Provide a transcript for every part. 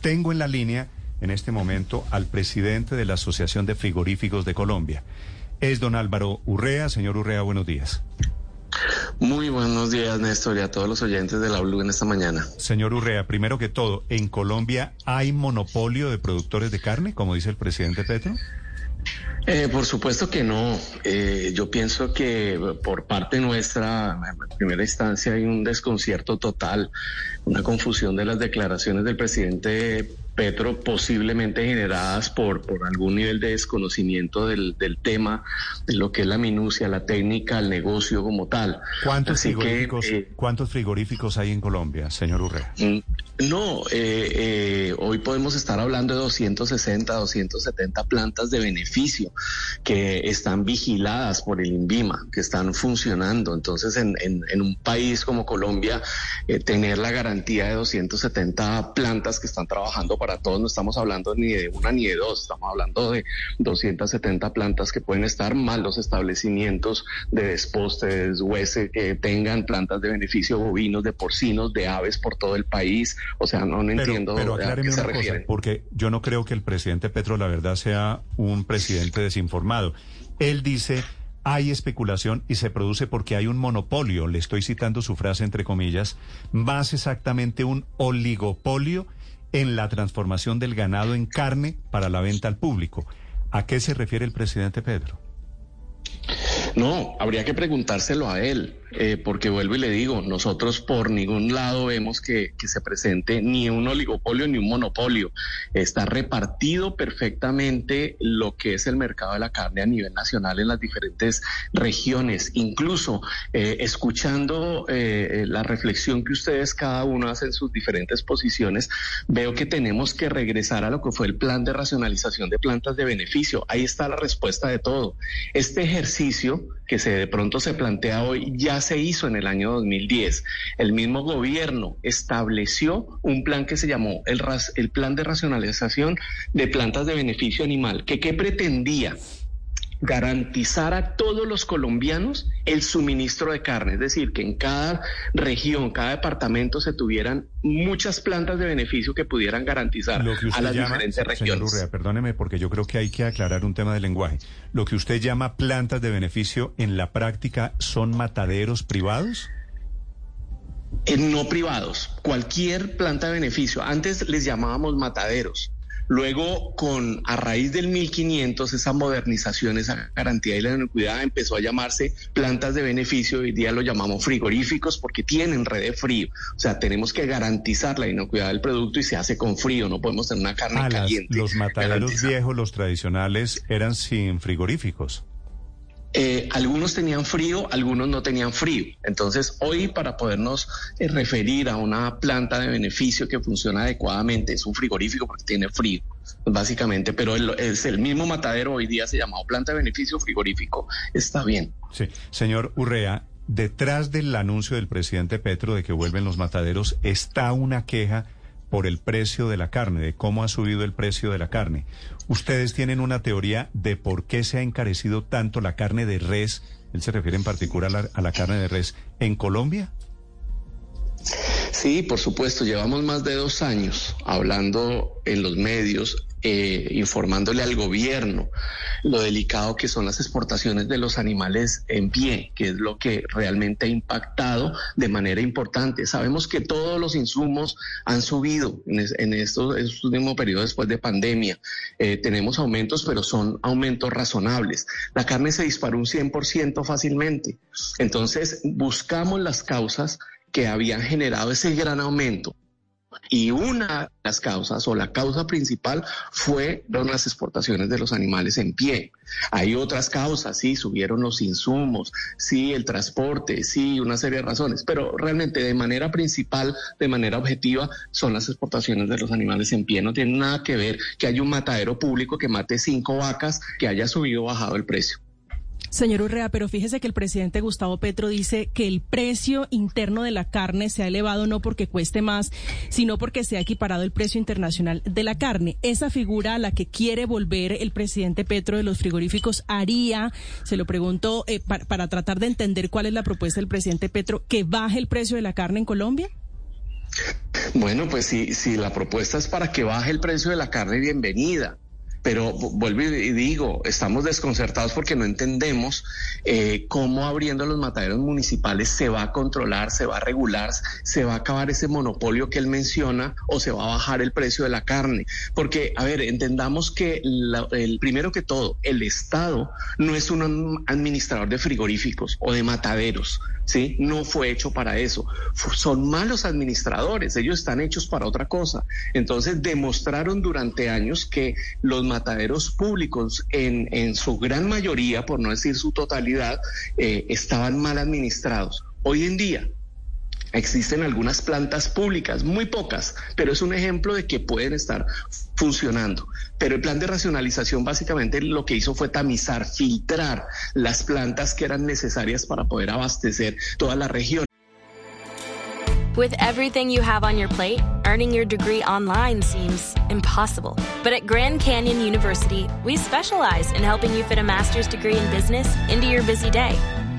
Tengo en la línea en este momento al presidente de la Asociación de Frigoríficos de Colombia. Es don Álvaro Urrea. Señor Urrea, buenos días. Muy buenos días, Néstor, y a todos los oyentes de la Blue en esta mañana. Señor Urrea, primero que todo, ¿en Colombia hay monopolio de productores de carne, como dice el presidente Petro? Eh, por supuesto que no. Eh, yo pienso que por parte nuestra, en primera instancia, hay un desconcierto total, una confusión de las declaraciones del presidente Petro, posiblemente generadas por, por algún nivel de desconocimiento del, tema, de lo que es la minucia, la técnica, el negocio como tal. ¿Cuántos, frigoríficos, eh, ¿cuántos frigoríficos hay en Colombia, señor Urrea? Mm, no, eh, eh, hoy podemos estar hablando de 260, 270 plantas de beneficio que están vigiladas por el INVIMA, que están funcionando. Entonces, en, en un país como Colombia, tener la garantía de 270 plantas que están trabajando para para todos, no estamos hablando ni de una ni de dos, estamos hablando de 270 plantas que pueden estar mal los establecimientos de despostes, huese, que tengan plantas de beneficio bovinos, de porcinos, de aves por todo el país. O sea, no, entiendo pero a qué se refiere. porque yo no creo que el presidente Petro, la verdad, sea un presidente desinformado. Él dice hay especulación y se produce porque hay un monopolio, le estoy citando su frase entre comillas, más exactamente un oligopolio en la transformación del ganado en carne para la venta al público. ¿A qué se refiere el presidente Pedro? No, habría que preguntárselo a él. Eh, porque vuelvo y le digo, nosotros por ningún lado vemos que, se presente ni un oligopolio ni un monopolio. Está repartido perfectamente lo que es el mercado de la carne a nivel nacional en las diferentes regiones. Incluso eh, escuchando eh, la reflexión que ustedes cada uno hace en sus diferentes posiciones, veo que tenemos que regresar a lo que fue el plan de racionalización de plantas de beneficio. Ahí está la respuesta de todo. Este ejercicio que se de pronto se plantea hoy ya se hizo en el año 2010. El mismo gobierno estableció un plan que se llamó el, Plan de Racionalización de Plantas de Beneficio Animal, que ¿qué pretendía? Garantizar a todos los colombianos el suministro de carne, es decir, que en cada región, cada departamento se tuvieran muchas plantas de beneficio que pudieran garantizar a las diferentes regiones. Urrea, perdóneme porque yo creo que hay que aclarar un tema de lenguaje. Lo que usted llama plantas de beneficio en la práctica son mataderos privados? Eh, no privados, cualquier planta de beneficio. Antes les llamábamos mataderos. Luego, con a raíz del 1500, esa modernización, esa garantía y la inocuidad empezó a llamarse plantas de beneficio. Hoy día lo llamamos frigoríficos porque tienen red de frío. O sea, tenemos que garantizar la inocuidad del producto y se hace con frío. No podemos tener una carne ah, caliente. los mataderos viejos, los tradicionales, eran sin frigoríficos. Eh, algunos tenían frío, algunos no tenían frío. Entonces, hoy para podernos eh, referir a una planta de beneficio que funciona adecuadamente, es un frigorífico porque tiene frío, básicamente, pero es el mismo matadero hoy día se llama planta de beneficio frigorífico. Está bien. Sí, señor Urrea, detrás del anuncio del presidente Petro de que vuelven los mataderos está una queja por el precio de la carne, de cómo ha subido el precio de la carne. ¿Ustedes tienen una teoría de por qué se ha encarecido tanto la carne de res? Él se refiere en particular a la, a la carne de res en Colombia. Sí, por supuesto, llevamos más de dos años hablando en los medios eh, informándole al gobierno lo delicado que son las exportaciones de los animales en pie, que es lo que realmente ha impactado de manera importante. Sabemos que todos los insumos han subido en, estos, últimos periodos después de pandemia. Eh, tenemos aumentos, pero son aumentos razonables. La carne se disparó un 100% fácilmente. Entonces, buscamos las causas que habían generado ese gran aumento. Y una de las causas o la causa principal fue las exportaciones de los animales en pie. Hay otras causas, sí, subieron los insumos, sí, el transporte, sí, una serie de razones, pero realmente de manera principal, de manera objetiva, son las exportaciones de los animales en pie. No tiene nada que ver que haya un matadero público que mate cinco vacas, que haya subido o bajado el precio. Señor Urrea, pero fíjese que el presidente Gustavo Petro dice que el precio interno de la carne se ha elevado no porque cueste más, sino porque se ha equiparado el precio internacional de la carne. Esa figura a la que quiere volver el presidente Petro de los frigoríficos haría, se lo pregunto eh, para tratar de entender cuál es la propuesta del presidente Petro, que baje el precio de la carne en Colombia. Bueno, pues si, si la propuesta es para que baje el precio de la carne, bienvenida pero vuelvo y digo, estamos desconcertados porque no entendemos eh, cómo abriendo los mataderos municipales se va a controlar, se va a regular, se va a acabar ese monopolio que él menciona o se va a bajar el precio de la carne. Porque, a ver, entendamos que el primero que todo, el Estado no es un administrador de frigoríficos o de mataderos. ¿Sí? No fue hecho para eso. Son malos administradores, ellos están hechos para otra cosa. Entonces demostraron durante años que los mataderos públicos, en, en su gran mayoría, por no decir su totalidad, eh, estaban mal administrados. Hoy en día, Existen algunas plantas públicas, muy pocas, pero es un ejemplo de que pueden estar funcionando. Pero el plan de racionalización básicamente lo que hizo fue tamizar, filtrar las plantas que eran necesarias para poder abastecer toda la región. With everything you have on your plate, earning your degree online seems impossible. But at Grand Canyon University, we specialize in helping you fit a master's degree in business into your busy day.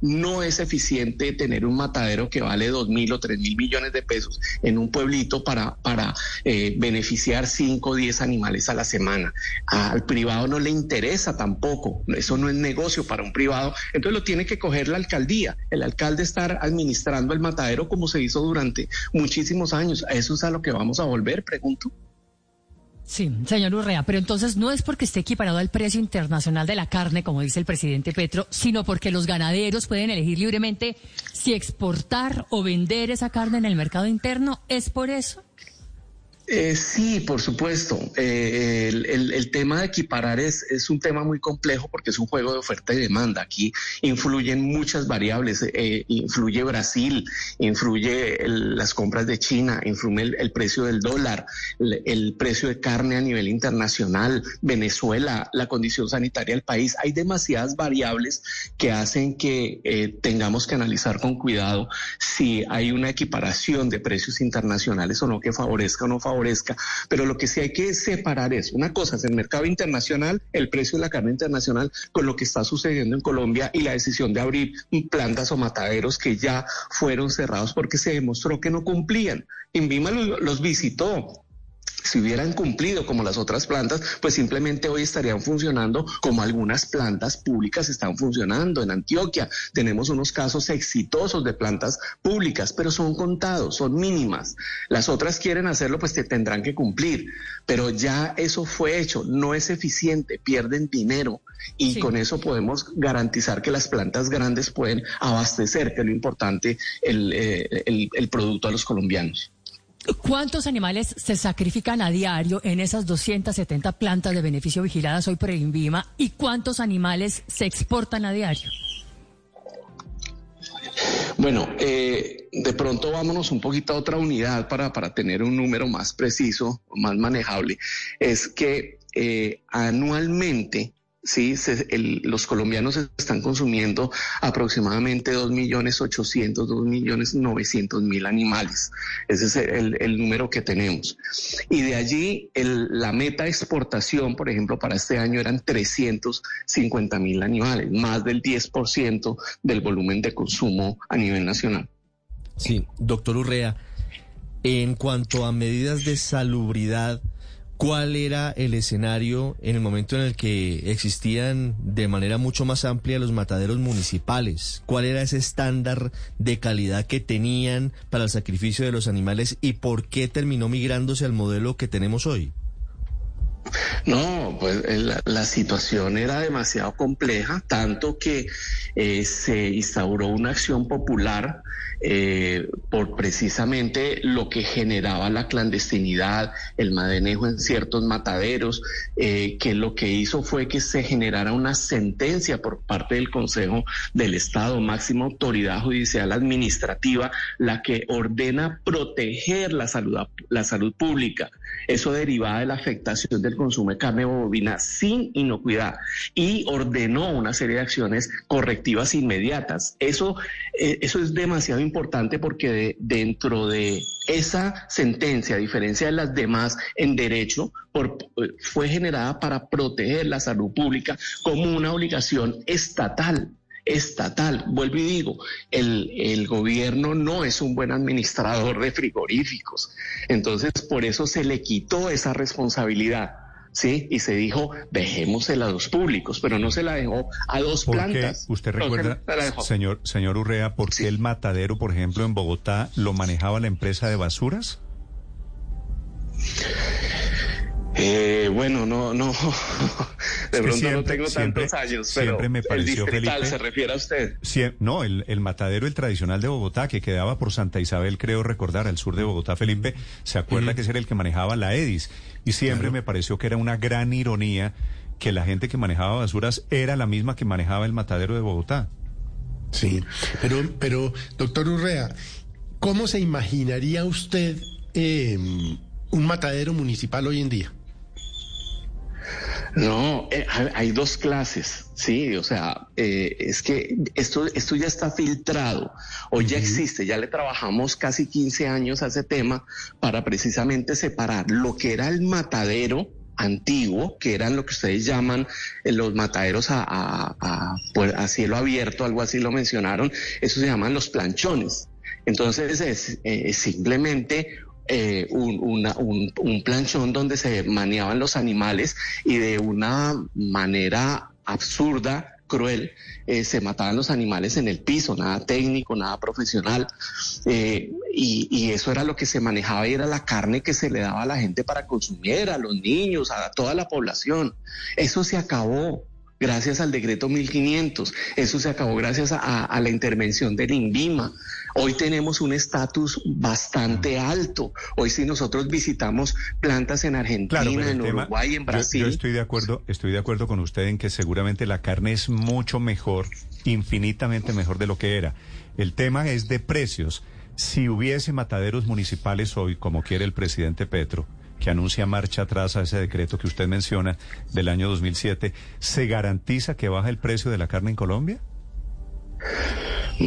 No es eficiente tener un matadero que vale dos mil o tres mil millones de pesos en un pueblito para, para eh, beneficiar cinco o diez animales a la semana. Al privado no le interesa tampoco. Eso no es negocio para un privado. Entonces lo tiene que coger la alcaldía. El alcalde estar administrando el matadero como se hizo durante muchísimos años. ¿A eso es a lo que vamos a volver? Pregunto. Sí, señor Urrea, pero entonces no es porque esté equiparado al precio internacional de la carne, como dice el presidente Petro, sino porque los ganaderos pueden elegir libremente si exportar o vender esa carne en el mercado interno. ¿Es por eso? Eh, sí, por supuesto. Eh, el, tema de equiparar es, un tema muy complejo porque es un juego de oferta y demanda. Aquí influyen muchas variables. Eh, influye Brasil, influye las compras de China, influye el, precio del dólar, el, precio de carne a nivel internacional, Venezuela, la condición sanitaria del país. Hay demasiadas variables que hacen que tengamos que analizar con cuidado si hay una equiparación de precios internacionales o no que favorezca o no favorezca favorezca, pero lo que sí hay que separar es, una cosa es el mercado internacional, el precio de la carne internacional, con lo que está sucediendo en Colombia y la decisión de abrir plantas o mataderos que ya fueron cerrados porque se demostró que no cumplían. Invima los visitó, si hubieran cumplido como las otras plantas, pues simplemente hoy estarían funcionando como algunas plantas públicas están funcionando. En Antioquia tenemos unos casos exitosos de plantas públicas, pero son contados, son mínimas. Las otras quieren hacerlo, pues te tendrán que cumplir. Pero ya eso fue hecho, no es eficiente, pierden dinero y con eso podemos garantizar que las plantas grandes pueden abastecer, que es lo importante, el, eh, el, el producto a los colombianos. ¿Cuántos animales se sacrifican a diario en esas 270 plantas de beneficio vigiladas hoy por el INVIMA y cuántos animales se exportan a diario? Bueno, eh, de pronto vámonos un poquito a otra unidad para, para tener un número más preciso, más manejable. Es que eh, anualmente Sí, los colombianos están consumiendo aproximadamente 2 millones 800, 2 millones 900 mil animales. Ese es el, número que tenemos. Y de allí la meta de exportación, por ejemplo, para este año eran 350 mil animales, más del 10% del volumen de consumo a nivel nacional. Sí, doctor Urrea, en cuanto a medidas de salubridad, ¿Cuál era el escenario en el momento en el que existían de manera mucho más amplia los mataderos municipales? ¿Cuál era ese estándar de calidad que tenían para el sacrificio de los animales y por qué terminó migrándose al modelo que tenemos hoy? No, pues eh, la, situación era demasiado compleja, tanto que eh, se instauró una acción popular eh, por precisamente lo que generaba la clandestinidad, el madenejo en ciertos mataderos, que lo que hizo fue que se generara una sentencia por parte del Consejo del Estado, máxima autoridad judicial administrativa, la que ordena proteger la salud, la salud pública. Eso derivaba de la afectación del consumo come carne bovina sin inocuidad y ordenó una serie de acciones correctivas inmediatas. Eso, eh, eso es demasiado importante porque dentro de esa sentencia, a diferencia de las demás en derecho, por, fue generada para proteger la salud pública como una obligación estatal estatal. Vuelvo y digo, el, el, gobierno no es un buen administrador de frigoríficos. Entonces, por eso se le quitó esa responsabilidad. ¿Sí? Y se dijo, dejémosela a dos públicos, pero no se la dejó a dos plantas. ¿Usted recuerda, señor, señor Urrea, por qué el matadero, por ejemplo, en Bogotá lo manejaba la empresa de basuras? Bueno, no, no, de pronto no tengo tantos años, pero siempre me pareció, el se refiere a usted. no, el, el, matadero, el tradicional de Bogotá, que quedaba por Santa Isabel, creo recordar, al sur de Bogotá, Felipe, se acuerda que ese era el que manejaba la EDIS, y siempre me pareció que era una gran ironía que la gente que manejaba basuras era la misma que manejaba el matadero de Bogotá. Sí, pero, pero, doctor Urrea, ¿cómo se imaginaría usted eh, un matadero municipal hoy en día? No, eh, hay dos clases, sí, o sea, eh, es que esto, esto ya está filtrado, o ya existe, ya le trabajamos casi 15 años a ese tema para precisamente separar lo que era el matadero antiguo, que eran lo que ustedes llaman eh, los mataderos a, a, cielo abierto, algo así lo mencionaron, eso se llaman los planchones. Entonces es simplemente eh, un, un, planchón donde se maneaban los animales y de una manera absurda, cruel, eh, se mataban los animales en el piso, nada técnico, nada profesional. Eh, y, y, eso era lo que se manejaba y era la carne que se le daba a la gente para consumir, a los niños, a toda la población. Eso se acabó gracias al decreto 1500. Eso se acabó gracias a, la intervención del INVIMA. Hoy tenemos un estatus bastante alto. Hoy si nosotros visitamos plantas en Argentina, en Uruguay, en Brasil. Yo, estoy de acuerdo, estoy de acuerdo con usted en que seguramente la carne es mucho mejor, infinitamente mejor de lo que era. El tema es de precios. Si hubiese mataderos municipales hoy, como quiere el presidente Petro, que anuncia marcha atrás a ese decreto que usted menciona del año 2007, ¿se garantiza que baja el precio de la carne en Colombia?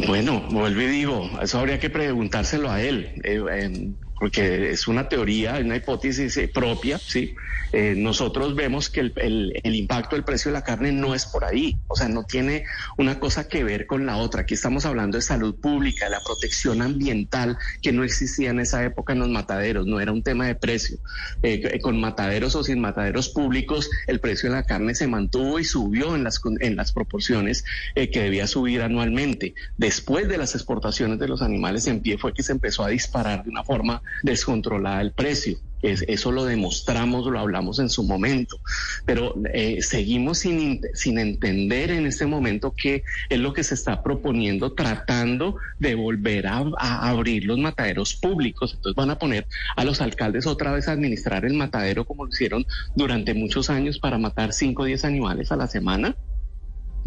Bueno, vuelvo y digo, eso habría que preguntárselo a él. Eh, porque es una teoría, una hipótesis eh, propia, ¿sí? Eh, nosotros vemos que el, impacto del precio de la carne no es por ahí, o sea, no tiene una cosa que ver con la otra. Aquí estamos hablando de salud pública, de la protección ambiental que no existía en esa época en los mataderos, no era un tema de precio. Eh, con mataderos o sin mataderos públicos, el precio de la carne se mantuvo y subió en las, en las proporciones que debía subir anualmente. Después de las exportaciones de los animales en pie fue que se empezó a disparar de una forma descontrolada el precio. eso lo demostramos, lo hablamos en su momento, pero eh, seguimos sin, sin entender en este momento qué es lo que se está proponiendo, tratando de volver a, a, abrir los mataderos públicos. Entonces van a poner a los alcaldes otra vez a administrar el matadero como lo hicieron durante muchos años para matar 5 o 10 animales a la semana.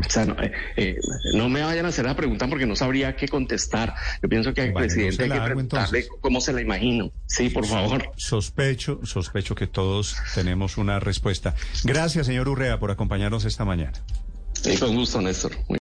O sea, eh, eh, no, me vayan a hacer la pregunta porque no sabría qué contestar. Yo pienso que al presidente hay que preguntarle cómo se la imagino. Sí, por favor. Sospecho, sospecho que todos tenemos una respuesta. Gracias, señor Urrea, por acompañarnos esta mañana. con gusto, Néstor.